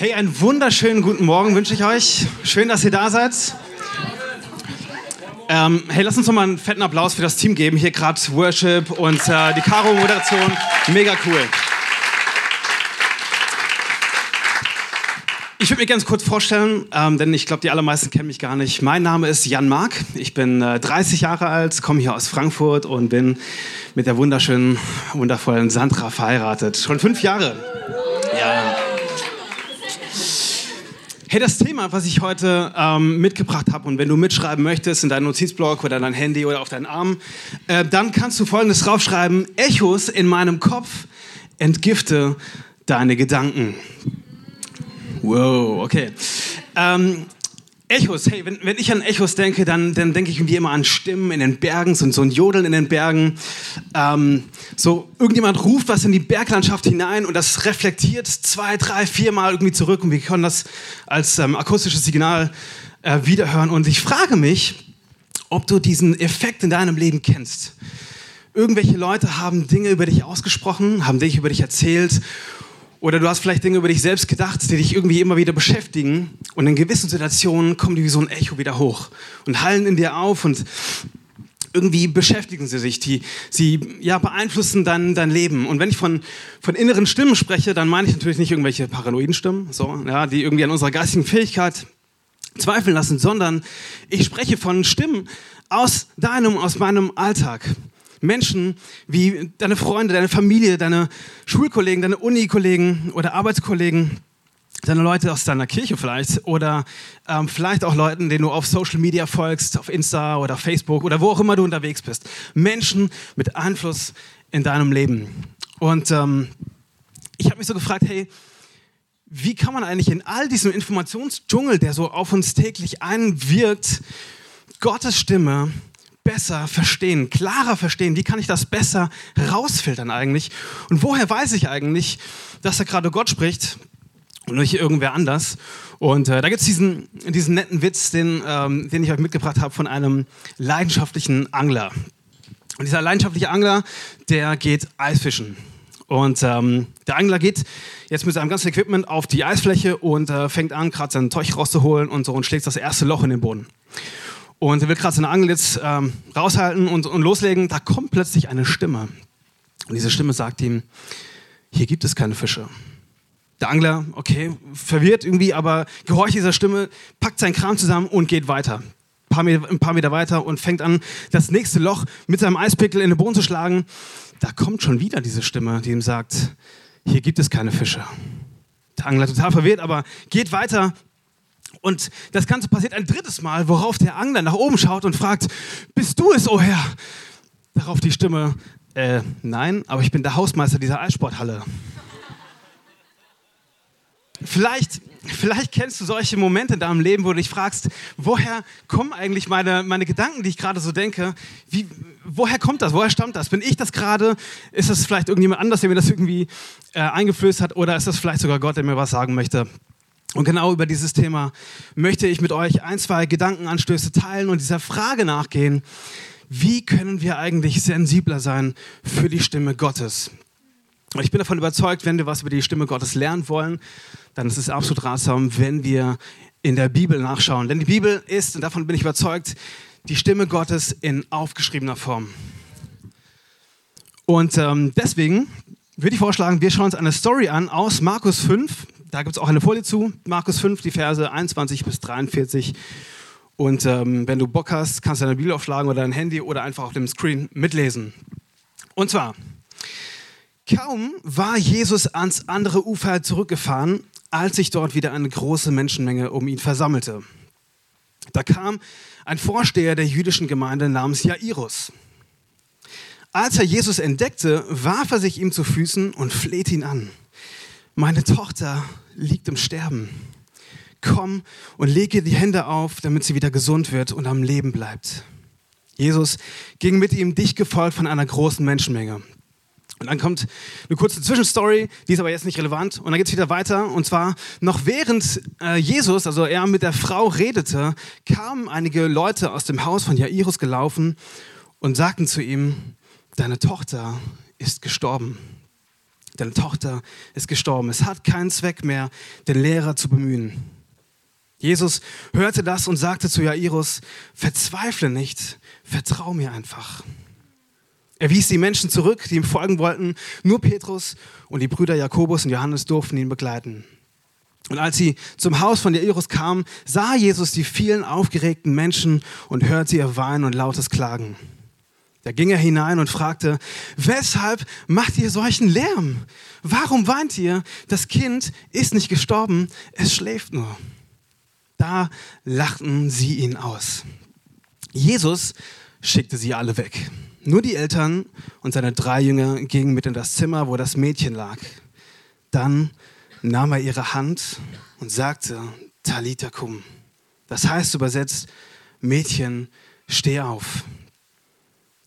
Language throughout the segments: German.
Hey, einen wunderschönen guten Morgen wünsche ich euch. Schön, dass ihr da seid. Ähm, hey, lass uns noch mal einen fetten Applaus für das Team geben. Hier gerade Worship und äh, die Caro-Moderation. Mega cool. Ich würde mich ganz kurz vorstellen, ähm, denn ich glaube, die allermeisten kennen mich gar nicht. Mein Name ist Jan Mark. Ich bin äh, 30 Jahre alt, komme hier aus Frankfurt und bin mit der wunderschönen, wundervollen Sandra verheiratet. Schon fünf Jahre. Ja. Hey, das Thema, was ich heute ähm, mitgebracht habe, und wenn du mitschreiben möchtest in deinem Notizblock oder dein Handy oder auf deinen Arm, äh, dann kannst du folgendes draufschreiben: Echos in meinem Kopf entgifte deine Gedanken. Wow, okay. Ähm, Echos, hey, wenn, wenn ich an Echos denke, dann, dann denke ich irgendwie immer an Stimmen in den Bergen, so, so ein Jodeln in den Bergen. Ähm, so irgendjemand ruft was in die Berglandschaft hinein und das reflektiert zwei, drei, viermal irgendwie zurück und wir können das als ähm, akustisches Signal äh, wiederhören. Und ich frage mich, ob du diesen Effekt in deinem Leben kennst. Irgendwelche Leute haben Dinge über dich ausgesprochen, haben Dinge über dich erzählt oder du hast vielleicht Dinge über dich selbst gedacht, die dich irgendwie immer wieder beschäftigen. Und in gewissen Situationen kommen die wie so ein Echo wieder hoch und hallen in dir auf und irgendwie beschäftigen sie sich. Die, sie ja, beeinflussen dein, dein Leben. Und wenn ich von, von inneren Stimmen spreche, dann meine ich natürlich nicht irgendwelche paranoiden Stimmen, so, ja, die irgendwie an unserer geistigen Fähigkeit zweifeln lassen, sondern ich spreche von Stimmen aus deinem, aus meinem Alltag. Menschen wie deine Freunde, deine Familie, deine Schulkollegen, deine Unikollegen oder Arbeitskollegen, deine Leute aus deiner Kirche vielleicht oder ähm, vielleicht auch Leuten, denen du auf Social Media folgst, auf Insta oder Facebook oder wo auch immer du unterwegs bist. Menschen mit Einfluss in deinem Leben. Und ähm, ich habe mich so gefragt, hey, wie kann man eigentlich in all diesem Informationsdschungel, der so auf uns täglich einwirkt, Gottes Stimme besser verstehen, klarer verstehen? Wie kann ich das besser rausfiltern eigentlich? Und woher weiß ich eigentlich, dass da gerade Gott spricht und nicht irgendwer anders? Und äh, da gibt es diesen, diesen netten Witz, den, ähm, den ich euch mitgebracht habe von einem leidenschaftlichen Angler. Und dieser leidenschaftliche Angler, der geht Eisfischen. Und ähm, der Angler geht jetzt mit seinem ganzen Equipment auf die Eisfläche und äh, fängt an, gerade seinen Teuch rauszuholen und so und schlägt das erste Loch in den Boden. Und er will gerade seine Angel jetzt ähm, raushalten und, und loslegen. Da kommt plötzlich eine Stimme. Und diese Stimme sagt ihm, hier gibt es keine Fische. Der Angler, okay, verwirrt irgendwie, aber gehorcht dieser Stimme, packt seinen Kram zusammen und geht weiter. Ein paar, Meter, ein paar Meter weiter und fängt an, das nächste Loch mit seinem Eispickel in den Boden zu schlagen. Da kommt schon wieder diese Stimme, die ihm sagt, hier gibt es keine Fische. Der Angler total verwirrt, aber geht weiter, und das Ganze passiert ein drittes Mal, worauf der Angler nach oben schaut und fragt, bist du es, oh Herr? Darauf die Stimme, äh, nein, aber ich bin der Hausmeister dieser Eissporthalle. Vielleicht, vielleicht kennst du solche Momente in deinem Leben, wo du dich fragst, woher kommen eigentlich meine, meine Gedanken, die ich gerade so denke? Wie, woher kommt das? Woher stammt das? Bin ich das gerade? Ist das vielleicht irgendjemand anders, der mir das irgendwie äh, eingeflößt hat? Oder ist das vielleicht sogar Gott, der mir was sagen möchte? Und genau über dieses Thema möchte ich mit euch ein, zwei Gedankenanstöße teilen und dieser Frage nachgehen, wie können wir eigentlich sensibler sein für die Stimme Gottes? Und ich bin davon überzeugt, wenn wir was über die Stimme Gottes lernen wollen, dann ist es absolut ratsam, wenn wir in der Bibel nachschauen. Denn die Bibel ist, und davon bin ich überzeugt, die Stimme Gottes in aufgeschriebener Form. Und ähm, deswegen würde ich vorschlagen, wir schauen uns eine Story an aus Markus 5, da gibt es auch eine Folie zu, Markus 5, die Verse 21 bis 43. Und ähm, wenn du Bock hast, kannst du deine Bibel aufschlagen oder dein Handy oder einfach auf dem Screen mitlesen. Und zwar, kaum war Jesus ans andere Ufer zurückgefahren, als sich dort wieder eine große Menschenmenge um ihn versammelte. Da kam ein Vorsteher der jüdischen Gemeinde namens Jairus. Als er Jesus entdeckte, warf er sich ihm zu Füßen und flehte ihn an meine Tochter liegt im Sterben. Komm und lege die Hände auf, damit sie wieder gesund wird und am Leben bleibt. Jesus ging mit ihm dicht gefolgt von einer großen Menschenmenge. Und dann kommt eine kurze Zwischenstory, die ist aber jetzt nicht relevant. Und dann geht es wieder weiter. Und zwar noch während äh, Jesus, also er mit der Frau redete, kamen einige Leute aus dem Haus von Jairus gelaufen und sagten zu ihm, deine Tochter ist gestorben. Deine Tochter ist gestorben. Es hat keinen Zweck mehr, den Lehrer zu bemühen. Jesus hörte das und sagte zu Jairus, verzweifle nicht, vertrau mir einfach. Er wies die Menschen zurück, die ihm folgen wollten. Nur Petrus und die Brüder Jakobus und Johannes durften ihn begleiten. Und als sie zum Haus von Jairus kamen, sah Jesus die vielen aufgeregten Menschen und hörte ihr Weinen und lautes Klagen. Da ging er hinein und fragte, weshalb macht ihr solchen Lärm? Warum weint ihr? Das Kind ist nicht gestorben, es schläft nur. Da lachten sie ihn aus. Jesus schickte sie alle weg. Nur die Eltern und seine drei Jünger gingen mit in das Zimmer, wo das Mädchen lag. Dann nahm er ihre Hand und sagte, Talita cum. Das heißt übersetzt, Mädchen, steh auf.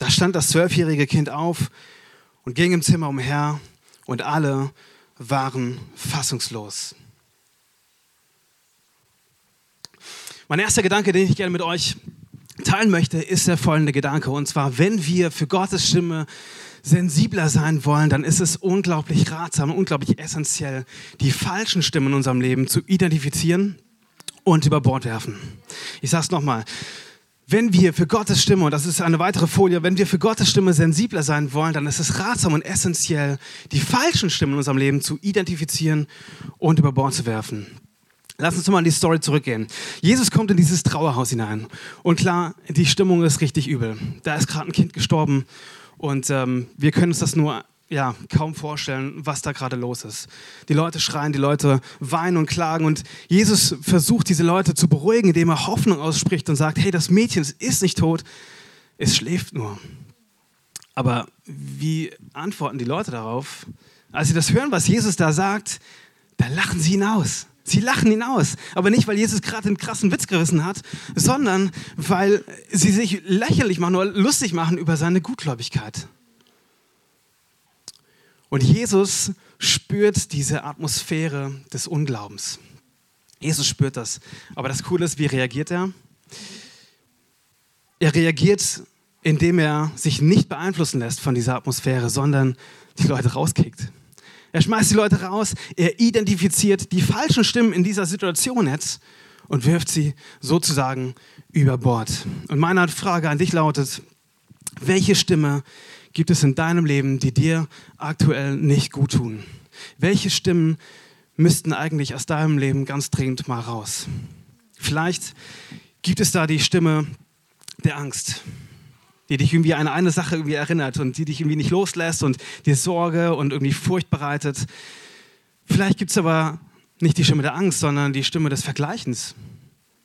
Da stand das zwölfjährige Kind auf und ging im Zimmer umher und alle waren fassungslos. Mein erster Gedanke, den ich gerne mit euch teilen möchte, ist der folgende Gedanke. Und zwar, wenn wir für Gottes Stimme sensibler sein wollen, dann ist es unglaublich ratsam, unglaublich essentiell, die falschen Stimmen in unserem Leben zu identifizieren und über Bord werfen. Ich sage es nochmal. Wenn wir für Gottes Stimme, und das ist eine weitere Folie, wenn wir für Gottes Stimme sensibler sein wollen, dann ist es ratsam und essentiell, die falschen Stimmen in unserem Leben zu identifizieren und über Bord zu werfen. Lass uns mal in die Story zurückgehen. Jesus kommt in dieses Trauerhaus hinein. Und klar, die Stimmung ist richtig übel. Da ist gerade ein Kind gestorben. Und ähm, wir können uns das nur ja, kaum vorstellen, was da gerade los ist. Die Leute schreien, die Leute weinen und klagen und Jesus versucht, diese Leute zu beruhigen, indem er Hoffnung ausspricht und sagt, hey, das Mädchen ist nicht tot, es schläft nur. Aber wie antworten die Leute darauf? Als sie das hören, was Jesus da sagt, da lachen sie ihn aus. Sie lachen ihn aus. Aber nicht, weil Jesus gerade einen krassen Witz gerissen hat, sondern weil sie sich lächerlich machen oder lustig machen über seine Gutgläubigkeit. Und Jesus spürt diese Atmosphäre des Unglaubens. Jesus spürt das. Aber das Coole ist, wie reagiert er? Er reagiert, indem er sich nicht beeinflussen lässt von dieser Atmosphäre, sondern die Leute rauskickt. Er schmeißt die Leute raus, er identifiziert die falschen Stimmen in dieser Situation jetzt und wirft sie sozusagen über Bord. Und meine Frage an dich lautet, welche Stimme gibt es in deinem Leben, die dir aktuell nicht gut tun? Welche Stimmen müssten eigentlich aus deinem Leben ganz dringend mal raus? Vielleicht gibt es da die Stimme der Angst, die dich irgendwie an eine Sache irgendwie erinnert und die dich irgendwie nicht loslässt und dir Sorge und irgendwie Furcht bereitet. Vielleicht gibt es aber nicht die Stimme der Angst, sondern die Stimme des Vergleichens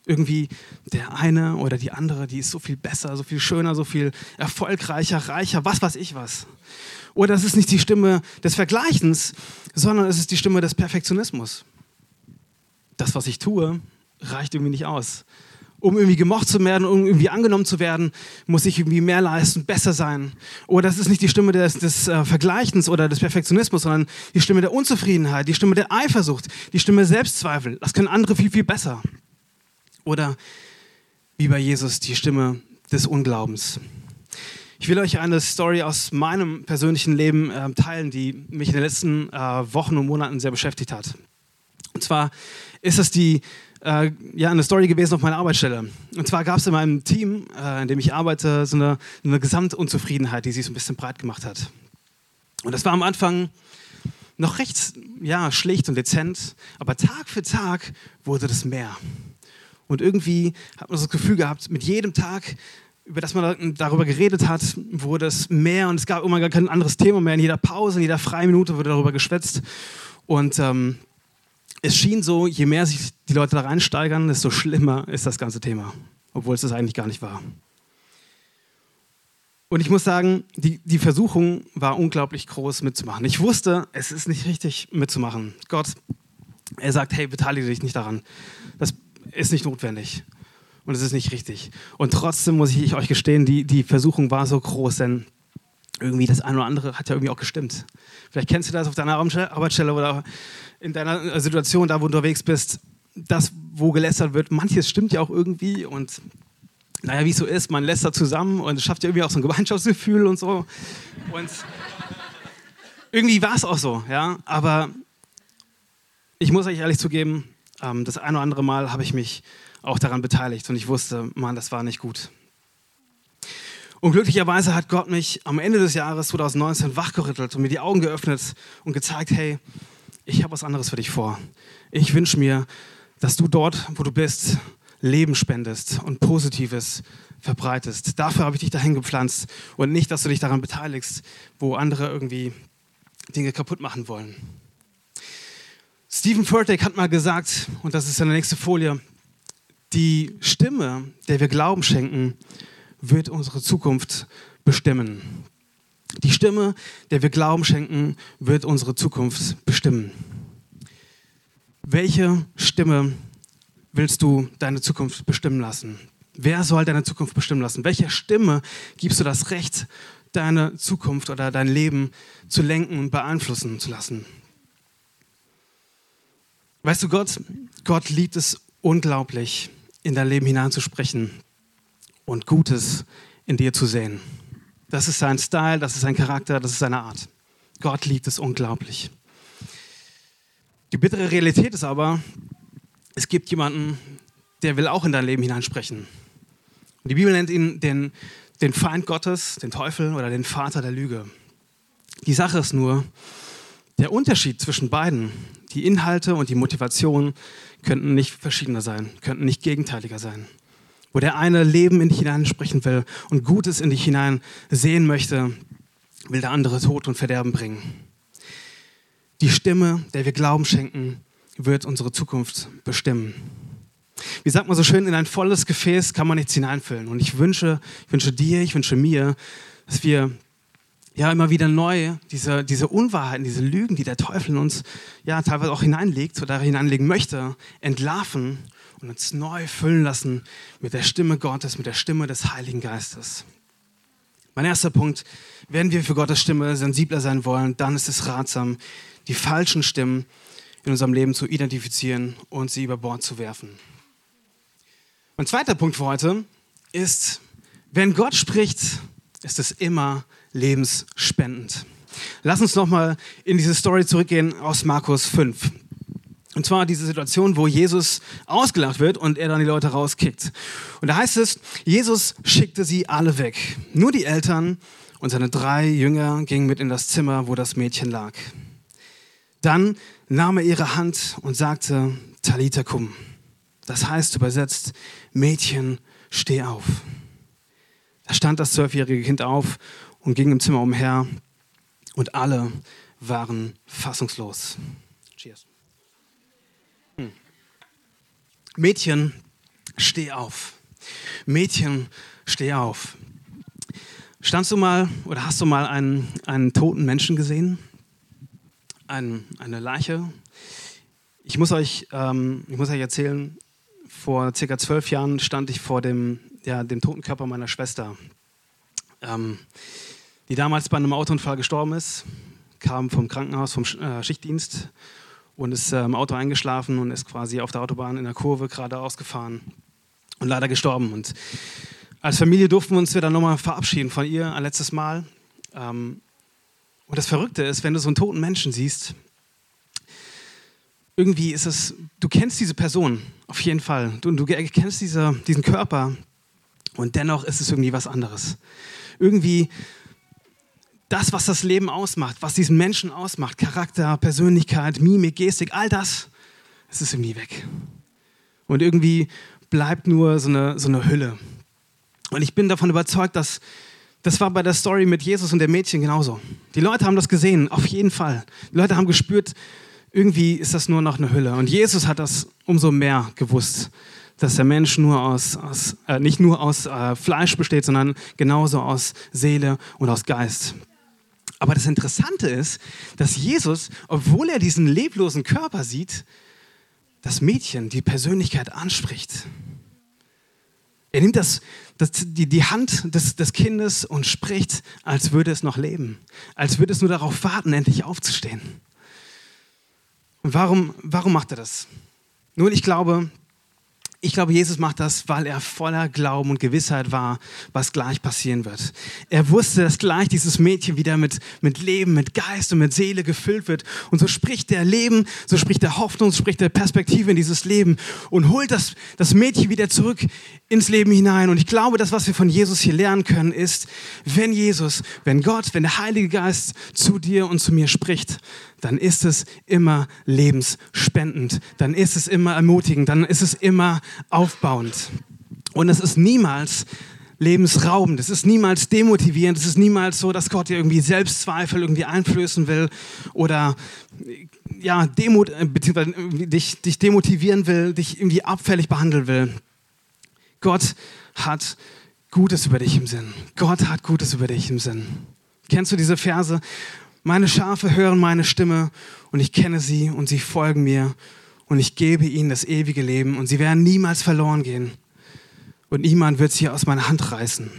irgendwie der eine oder die andere, die ist so viel besser, so viel schöner, so viel erfolgreicher, reicher, was weiß ich was. Oder es ist nicht die Stimme des Vergleichens, sondern es ist die Stimme des Perfektionismus. Das, was ich tue, reicht irgendwie nicht aus. Um irgendwie gemocht zu werden, um irgendwie angenommen zu werden, muss ich irgendwie mehr leisten, besser sein. Oder es ist nicht die Stimme des, des äh, Vergleichens oder des Perfektionismus, sondern die Stimme der Unzufriedenheit, die Stimme der Eifersucht, die Stimme Selbstzweifel. Das können andere viel, viel besser. Oder wie bei Jesus die Stimme des Unglaubens. Ich will euch eine Story aus meinem persönlichen Leben äh, teilen, die mich in den letzten äh, Wochen und Monaten sehr beschäftigt hat. Und zwar ist das die, äh, ja, eine Story gewesen auf meiner Arbeitsstelle. Und zwar gab es in meinem Team, äh, in dem ich arbeite, so eine, eine Gesamtunzufriedenheit, die sich so ein bisschen breit gemacht hat. Und das war am Anfang noch recht ja, schlicht und dezent, aber Tag für Tag wurde das mehr. Und irgendwie hat man das Gefühl gehabt, mit jedem Tag, über das man darüber geredet hat, wurde es mehr und es gab immer gar kein anderes Thema mehr. In jeder Pause, in jeder freien Minute wurde darüber geschwätzt. Und ähm, es schien so, je mehr sich die Leute da reinsteigern, desto schlimmer ist das ganze Thema. Obwohl es das eigentlich gar nicht war. Und ich muss sagen, die, die Versuchung war unglaublich groß mitzumachen. Ich wusste, es ist nicht richtig mitzumachen. Gott, er sagt, hey, beteilige dich nicht daran. Ist nicht notwendig. Und es ist nicht richtig. Und trotzdem muss ich euch gestehen, die, die Versuchung war so groß, denn irgendwie das eine oder andere hat ja irgendwie auch gestimmt. Vielleicht kennst du das auf deiner Arbeitsstelle oder in deiner Situation, da wo du unterwegs bist, das, wo gelästert wird, manches stimmt ja auch irgendwie und naja, wie es so ist, man lästert zusammen und schafft ja irgendwie auch so ein Gemeinschaftsgefühl und so. Und irgendwie war es auch so, ja. Aber ich muss euch ehrlich zugeben, ähm, das ein oder andere Mal habe ich mich auch daran beteiligt und ich wusste, Mann, das war nicht gut. Und glücklicherweise hat Gott mich am Ende des Jahres 2019 wachgerüttelt und mir die Augen geöffnet und gezeigt, hey, ich habe was anderes für dich vor. Ich wünsche mir, dass du dort, wo du bist, Leben spendest und Positives verbreitest. Dafür habe ich dich dahin gepflanzt und nicht, dass du dich daran beteiligst, wo andere irgendwie Dinge kaputt machen wollen. Stephen Furtick hat mal gesagt, und das ist seine nächste Folie, die Stimme, der wir Glauben schenken, wird unsere Zukunft bestimmen. Die Stimme, der wir Glauben schenken, wird unsere Zukunft bestimmen. Welche Stimme willst du deine Zukunft bestimmen lassen? Wer soll deine Zukunft bestimmen lassen? Welcher Stimme gibst du das Recht, deine Zukunft oder dein Leben zu lenken und beeinflussen zu lassen? Weißt du, Gott, Gott liebt es unglaublich, in dein Leben hineinzusprechen und Gutes in dir zu sehen. Das ist sein Style, das ist sein Charakter, das ist seine Art. Gott liebt es unglaublich. Die bittere Realität ist aber, es gibt jemanden, der will auch in dein Leben hineinsprechen. Die Bibel nennt ihn den, den Feind Gottes, den Teufel oder den Vater der Lüge. Die Sache ist nur, der Unterschied zwischen beiden, die Inhalte und die Motivation, könnten nicht verschiedener sein, könnten nicht gegenteiliger sein wo der eine Leben in dich hineinsprechen will und Gutes in dich hinein sehen möchte, will der andere Tod und Verderben bringen. Die Stimme, der wir Glauben schenken, wird unsere Zukunft bestimmen. Wie sagt man so schön, in ein volles Gefäß kann man nichts hineinfüllen. Und ich wünsche, ich wünsche dir, ich wünsche mir, dass wir ja immer wieder neu diese, diese Unwahrheiten, diese Lügen, die der Teufel in uns ja teilweise auch hineinlegt oder hineinlegen möchte, entlarven und uns neu füllen lassen mit der Stimme Gottes, mit der Stimme des Heiligen Geistes. Mein erster Punkt, wenn wir für Gottes Stimme sensibler sein wollen, dann ist es ratsam, die falschen Stimmen in unserem Leben zu identifizieren und sie über Bord zu werfen. Mein zweiter Punkt für heute ist, wenn Gott spricht, ist es immer lebensspendend. Lass uns nochmal in diese Story zurückgehen aus Markus 5. Und zwar diese Situation, wo Jesus ausgelacht wird und er dann die Leute rauskickt. Und da heißt es, Jesus schickte sie alle weg. Nur die Eltern und seine drei Jünger gingen mit in das Zimmer, wo das Mädchen lag. Dann nahm er ihre Hand und sagte, Talita kum. Das heißt übersetzt, Mädchen, steh auf. Da stand das zwölfjährige Kind auf und ging im Zimmer umher und alle waren fassungslos. Cheers. Mädchen, steh auf. Mädchen, steh auf. Standst du mal oder hast du mal einen, einen toten Menschen gesehen? Ein, eine Leiche? Ich muss, euch, ähm, ich muss euch erzählen, vor circa zwölf Jahren stand ich vor dem, ja, dem toten Körper meiner Schwester, ähm, die damals bei einem Autounfall gestorben ist, kam vom Krankenhaus, vom äh, Schichtdienst und ist im Auto eingeschlafen und ist quasi auf der Autobahn in der Kurve geradeaus gefahren und leider gestorben. Und als Familie durften wir uns dann nochmal verabschieden von ihr ein letztes Mal. Ähm, und das Verrückte ist, wenn du so einen toten Menschen siehst, irgendwie ist es, du kennst diese Person auf jeden Fall. Du, du kennst diese, diesen Körper und dennoch ist es irgendwie was anderes. Irgendwie das, was das Leben ausmacht, was diesen Menschen ausmacht, Charakter, Persönlichkeit, Mimik, Gestik, all das, es ist irgendwie weg. Und irgendwie bleibt nur so eine, so eine Hülle. Und ich bin davon überzeugt, dass das war bei der Story mit Jesus und dem Mädchen genauso. Die Leute haben das gesehen, auf jeden Fall. Die Leute haben gespürt, irgendwie ist das nur noch eine Hülle. Und Jesus hat das umso mehr gewusst, dass der Mensch nur aus, aus äh, nicht nur aus äh, Fleisch besteht, sondern genauso aus Seele und aus Geist. Aber das Interessante ist, dass Jesus, obwohl er diesen leblosen Körper sieht, das Mädchen, die Persönlichkeit anspricht. Er nimmt das, das, die, die Hand des, des Kindes und spricht, als würde es noch leben, als würde es nur darauf warten, endlich aufzustehen. Und warum, warum macht er das? Nun, ich glaube, Ich glaube, Jesus macht das, weil er voller Glauben und Gewissheit war, was gleich passieren wird. Er wusste, dass gleich dieses Mädchen wieder mit, mit Leben, mit Geist und mit Seele gefüllt wird. Und so spricht der Leben, so spricht der Hoffnung, so spricht der Perspektive in dieses Leben und holt das, das Mädchen wieder zurück ins Leben hinein. Und ich glaube, das, was wir von Jesus hier lernen können, ist, wenn Jesus, wenn Gott, wenn der Heilige Geist zu dir und zu mir spricht, dann ist es immer lebensspendend, dann ist es immer ermutigend, dann ist es immer aufbauend. Und es ist niemals lebensraubend, es ist niemals demotivierend, es ist niemals so, dass Gott dir irgendwie Selbstzweifel irgendwie einflößen will oder ja, Demut, äh, beziehungsweise dich, dich demotivieren will, dich irgendwie abfällig behandeln will. Gott hat Gutes über dich im Sinn. Gott hat Gutes über dich im Sinn. Kennst du diese Verse? Meine Schafe hören meine Stimme und ich kenne sie und sie folgen mir und ich gebe ihnen das ewige Leben und sie werden niemals verloren gehen und niemand wird sie aus meiner Hand reißen.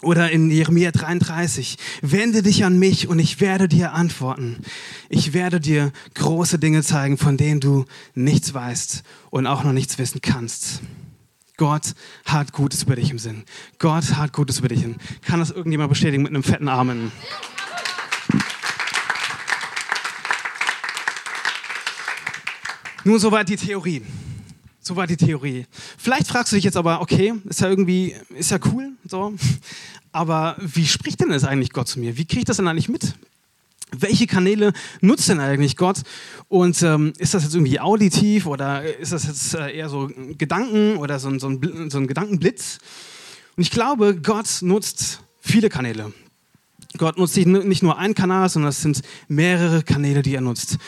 Oder in Jeremia 33, wende dich an mich und ich werde dir antworten. Ich werde dir große Dinge zeigen, von denen du nichts weißt und auch noch nichts wissen kannst. Gott hat Gutes über dich im Sinn. Gott hat Gutes über dich Sinn. Kann das irgendjemand bestätigen mit einem fetten Amen? Nun, soweit die Theorie. Soweit die Theorie. Vielleicht fragst du dich jetzt aber, okay, ist ja irgendwie, ist ja cool, so. Aber wie spricht denn jetzt eigentlich Gott zu mir? Wie kriege ich das denn eigentlich mit? Welche Kanäle nutzt denn eigentlich Gott? Und ähm, ist das jetzt irgendwie auditiv oder ist das jetzt äh, eher so Gedanken oder so, so, ein, so ein Gedankenblitz? Und ich glaube, Gott nutzt viele Kanäle. Gott nutzt nicht nur einen Kanal, sondern es sind mehrere Kanäle, die er nutzt.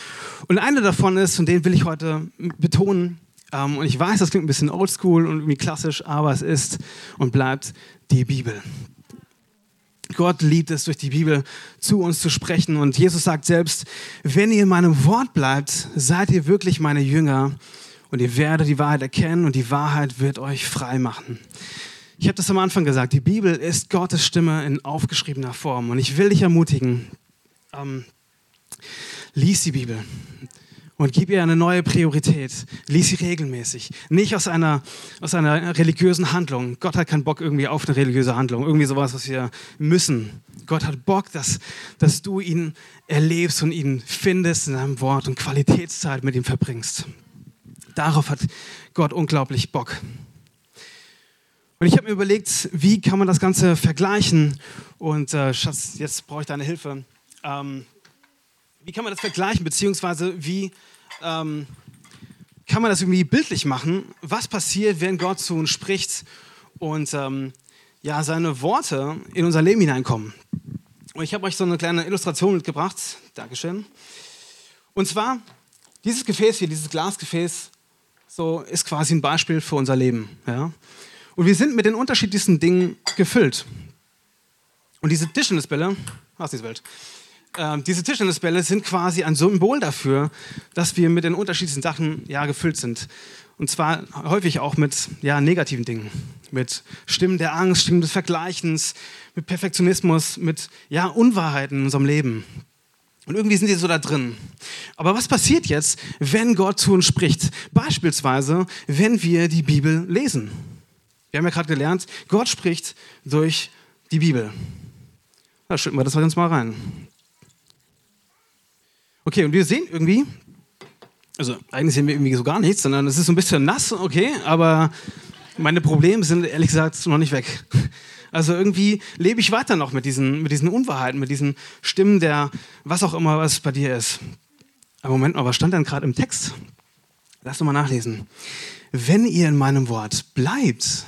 Und einer davon ist, und den will ich heute betonen, ähm, und ich weiß, das klingt ein bisschen oldschool und irgendwie klassisch, aber es ist und bleibt die Bibel. Gott liebt es, durch die Bibel zu uns zu sprechen. Und Jesus sagt selbst, wenn ihr in meinem Wort bleibt, seid ihr wirklich meine Jünger und ihr werdet die Wahrheit erkennen und die Wahrheit wird euch frei machen. Ich habe das am Anfang gesagt, die Bibel ist Gottes Stimme in aufgeschriebener Form. Und ich will dich ermutigen, ähm, lies die Bibel und gib ihr eine neue Priorität. Lies sie regelmäßig. Nicht aus einer, aus einer religiösen Handlung. Gott hat keinen Bock irgendwie auf eine religiöse Handlung. Irgendwie sowas, was wir müssen. Gott hat Bock, dass, dass du ihn erlebst und ihn findest in seinem Wort und Qualitätszeit mit ihm verbringst. Darauf hat Gott unglaublich Bock. Und ich habe mir überlegt, wie kann man das Ganze vergleichen? Und äh, Schatz, jetzt brauche ich deine Hilfe. Ähm, wie kann man das vergleichen, beziehungsweise wie ähm, kann man das irgendwie bildlich machen? Was passiert, wenn Gott zu uns spricht und ähm, ja, seine Worte in unser Leben hineinkommen? Und ich habe euch so eine kleine Illustration mitgebracht. Dankeschön. Und zwar, dieses Gefäß hier, dieses Glasgefäß, so ist quasi ein Beispiel für unser Leben. Ja? Und wir sind mit den unterschiedlichsten Dingen gefüllt. Und diese Tischtennisbälle, aus dieser Welt, äh, diese Tischtennisbälle sind quasi ein Symbol dafür, dass wir mit den unterschiedlichsten Sachen ja, gefüllt sind. Und zwar häufig auch mit ja, negativen Dingen, mit Stimmen der Angst, Stimmen des Vergleichens, mit Perfektionismus, mit ja, Unwahrheiten in unserem Leben. Und irgendwie sind die so da drin. Aber was passiert jetzt, wenn Gott zu uns spricht? Beispielsweise, wenn wir die Bibel lesen. Wir haben ja gerade gelernt, Gott spricht durch die Bibel. Da schütten wir das uns mal rein. Okay, und wir sehen irgendwie, also eigentlich sehen wir irgendwie so gar nichts, sondern es ist so ein bisschen nass, okay, aber meine Probleme sind ehrlich gesagt noch nicht weg. Also irgendwie lebe ich weiter noch mit diesen, mit diesen Unwahrheiten, mit diesen Stimmen der, was auch immer, was bei dir ist. Aber Moment mal, was stand denn gerade im Text? Lass doch mal nachlesen. Wenn ihr in meinem Wort bleibt,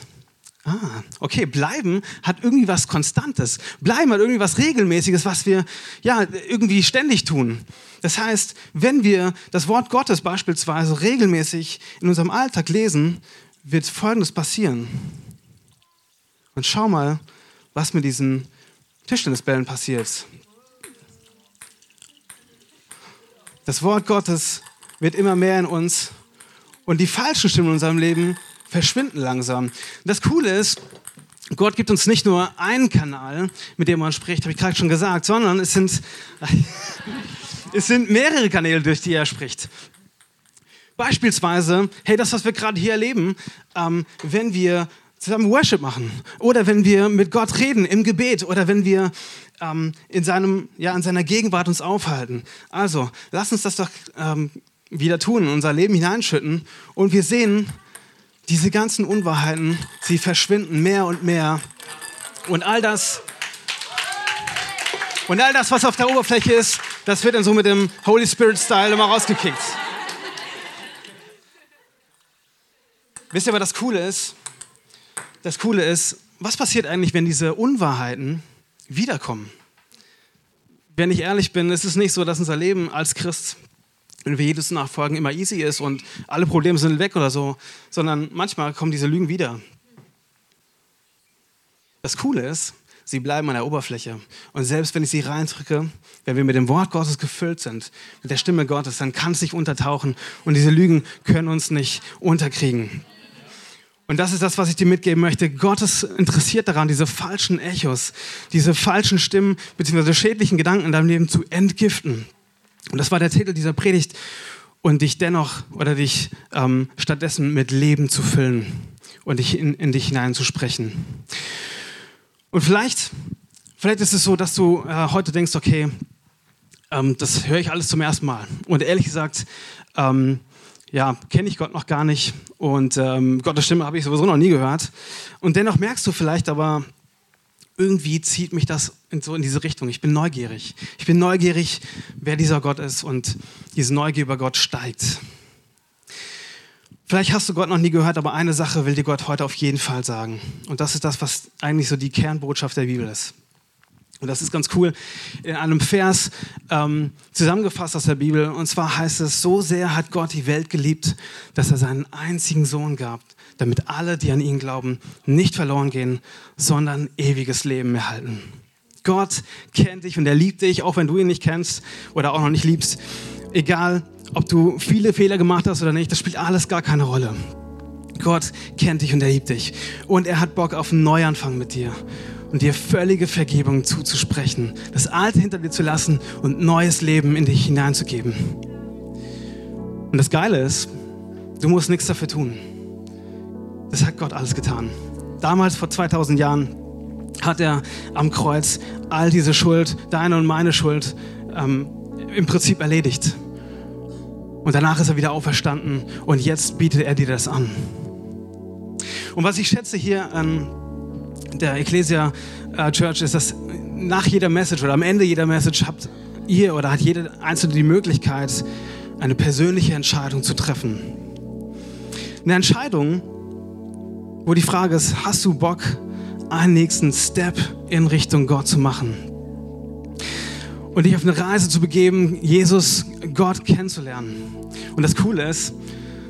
Ah, okay, bleiben hat irgendwie was Konstantes. Bleiben hat irgendwie was Regelmäßiges, was wir ja irgendwie ständig tun. Das heißt, wenn wir das Wort Gottes beispielsweise regelmäßig in unserem Alltag lesen, wird Folgendes passieren. Und schau mal, was mit diesen Tischtennisbällen passiert. Das Wort Gottes wird immer mehr in uns und die falschen Stimmen in unserem Leben verschwinden langsam. Das Coole ist, Gott gibt uns nicht nur einen Kanal, mit dem man spricht, habe ich gerade schon gesagt, sondern es sind, es sind mehrere Kanäle, durch die er spricht. Beispielsweise, hey, das, was wir gerade hier erleben, ähm, wenn wir zusammen Worship machen oder wenn wir mit Gott reden im Gebet oder wenn wir ähm, in, seinem, ja, in seiner Gegenwart uns aufhalten. Also, lass uns das doch ähm, wieder tun, in unser Leben hineinschütten und wir sehen, diese ganzen Unwahrheiten, sie verschwinden mehr und mehr und all das und all das, was auf der Oberfläche ist, das wird dann so mit dem Holy Spirit Style immer rausgekickt. Wisst ihr, was das Coole ist? Das Coole ist, was passiert eigentlich, wenn diese Unwahrheiten wiederkommen? Wenn ich ehrlich bin, ist es nicht so, dass unser Leben als Christ, wir jedes nachfolgen, immer easy ist und alle Probleme sind weg oder so, sondern manchmal kommen diese Lügen wieder. Das Coole ist, sie bleiben an der Oberfläche. Und selbst wenn ich sie reindrücke, wenn wir mit dem Wort Gottes gefüllt sind, mit der Stimme Gottes, dann kann es nicht untertauchen und diese Lügen können uns nicht unterkriegen. Und das ist das, was ich dir mitgeben möchte. Gott ist interessiert daran, diese falschen Echos, diese falschen Stimmen bzw. schädlichen Gedanken in deinem Leben zu entgiften. Und das war der Titel dieser Predigt. Und dich dennoch oder dich ähm, stattdessen mit Leben zu füllen und dich in, in dich hineinzusprechen. Und vielleicht, vielleicht ist es so, dass du äh, heute denkst, okay, ähm, das höre ich alles zum ersten Mal. Und ehrlich gesagt, ähm, ja, kenne ich Gott noch gar nicht und ähm, Gottes Stimme habe ich sowieso noch nie gehört. Und dennoch merkst du vielleicht aber, irgendwie zieht mich das in, so in diese Richtung. Ich bin neugierig. Ich bin neugierig, wer dieser Gott ist und diese Neugier über Gott steigt. Vielleicht hast du Gott noch nie gehört, aber eine Sache will dir Gott heute auf jeden Fall sagen. Und das ist das, was eigentlich so die Kernbotschaft der Bibel ist. Und das ist ganz cool in einem Vers ähm, zusammengefasst aus der Bibel. Und zwar heißt es, so sehr hat Gott die Welt geliebt, dass er seinen einzigen Sohn gab, damit alle, die an ihn glauben, nicht verloren gehen, sondern ewiges Leben erhalten. Gott kennt dich und er liebt dich, auch wenn du ihn nicht kennst oder auch noch nicht liebst. Egal, ob du viele Fehler gemacht hast oder nicht, das spielt alles gar keine Rolle. Gott kennt dich und er liebt dich. Und er hat Bock auf einen Neuanfang mit dir und dir völlige Vergebung zuzusprechen, das Alte hinter dir zu lassen und neues Leben in dich hineinzugeben. Und das Geile ist, du musst nichts dafür tun. Das hat Gott alles getan. Damals, vor 2000 Jahren, hat er am Kreuz all diese Schuld, deine und meine Schuld, ähm, im Prinzip erledigt. Und danach ist er wieder auferstanden und jetzt bietet er dir das an. Und was ich schätze hier an der Ecclesia äh, Church ist, dass nach jeder Message oder am Ende jeder Message habt ihr oder hat jeder Einzelne die Möglichkeit, eine persönliche Entscheidung zu treffen. Eine Entscheidung, wo die Frage ist, hast du Bock, einen nächsten Step in Richtung Gott zu machen? Und dich auf eine Reise zu begeben, Jesus, Gott kennenzulernen. Und das Coole ist,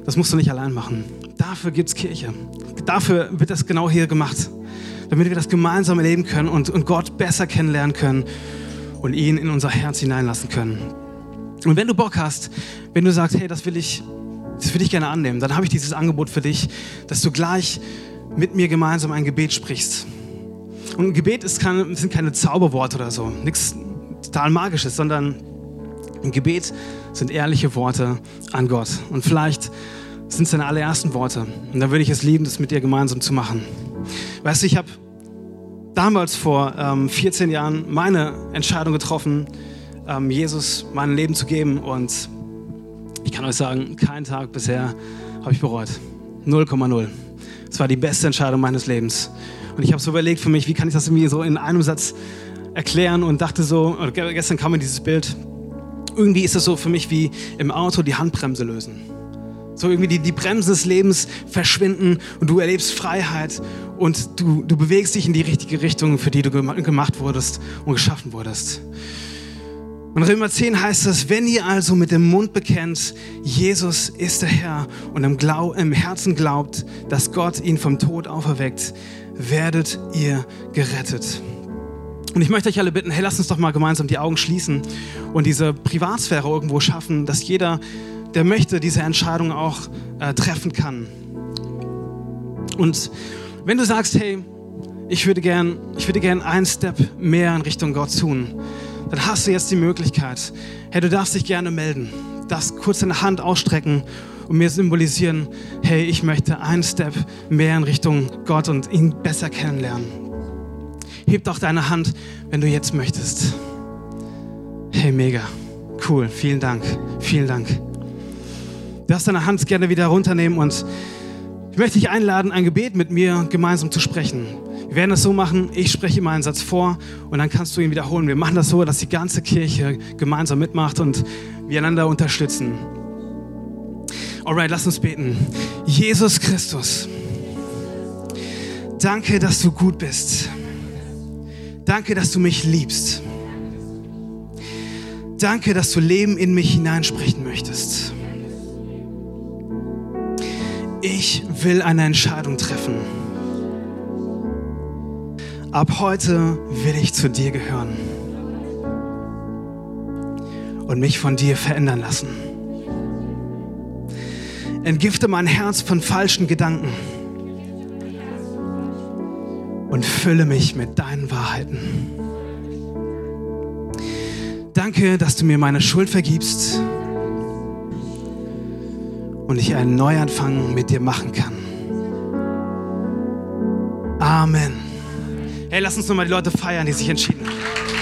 das musst du nicht allein machen. Dafür gibt es Kirche. Dafür wird das genau hier gemacht damit wir das gemeinsam erleben können und, und Gott besser kennenlernen können und ihn in unser Herz hineinlassen können. Und wenn du Bock hast, wenn du sagst, hey, das will ich, das will ich gerne annehmen, dann habe ich dieses Angebot für dich, dass du gleich mit mir gemeinsam ein Gebet sprichst. Und ein Gebet ist keine, sind keine Zauberworte oder so, nichts total Magisches, sondern ein Gebet sind ehrliche Worte an Gott. Und vielleicht sind es deine allerersten Worte. Und dann würde ich es lieben, das mit dir gemeinsam zu machen. Weißt du, ich habe damals vor ähm, 14 Jahren meine Entscheidung getroffen, ähm, Jesus mein Leben zu geben. Und ich kann euch sagen, keinen Tag bisher habe ich bereut. 0,0. Es war die beste Entscheidung meines Lebens. Und ich habe so überlegt für mich, wie kann ich das irgendwie so in einem Satz erklären und dachte so, gestern kam mir dieses Bild, irgendwie ist es so für mich wie im Auto die Handbremse lösen. So irgendwie die, die Bremsen des Lebens verschwinden und du erlebst Freiheit und du, du bewegst dich in die richtige Richtung, für die du gemacht wurdest und geschaffen wurdest. Und Römer 10 heißt es, wenn ihr also mit dem Mund bekennt, Jesus ist der Herr und im, Glau im Herzen glaubt, dass Gott ihn vom Tod auferweckt, werdet ihr gerettet. Und ich möchte euch alle bitten, hey, lasst uns doch mal gemeinsam die Augen schließen und diese Privatsphäre irgendwo schaffen, dass jeder der möchte, diese Entscheidung auch äh, treffen kann. Und wenn du sagst, hey, ich würde gern, ich würde gern einen Step mehr in Richtung Gott tun, dann hast du jetzt die Möglichkeit. Hey, du darfst dich gerne melden, darfst kurz deine Hand ausstrecken und mir symbolisieren, hey, ich möchte einen Step mehr in Richtung Gott und ihn besser kennenlernen. Heb doch deine Hand, wenn du jetzt möchtest. Hey, mega. Cool. Vielen Dank. Vielen Dank. Du darfst deine Hand gerne wieder runternehmen und ich möchte dich einladen, ein Gebet mit mir gemeinsam zu sprechen. Wir werden das so machen, ich spreche immer einen Satz vor und dann kannst du ihn wiederholen. Wir machen das so, dass die ganze Kirche gemeinsam mitmacht und wir einander unterstützen. Alright, lass uns beten. Jesus Christus, danke, dass du gut bist. Danke, dass du mich liebst. Danke, dass du Leben in mich hineinsprechen möchtest. Ich will eine Entscheidung treffen. Ab heute will ich zu dir gehören und mich von dir verändern lassen. Entgifte mein Herz von falschen Gedanken und fülle mich mit deinen Wahrheiten. Danke, dass du mir meine Schuld vergibst und ich einen Neuanfang mit dir machen kann. Amen. Hey, lass uns nochmal die Leute feiern, die sich entschieden haben.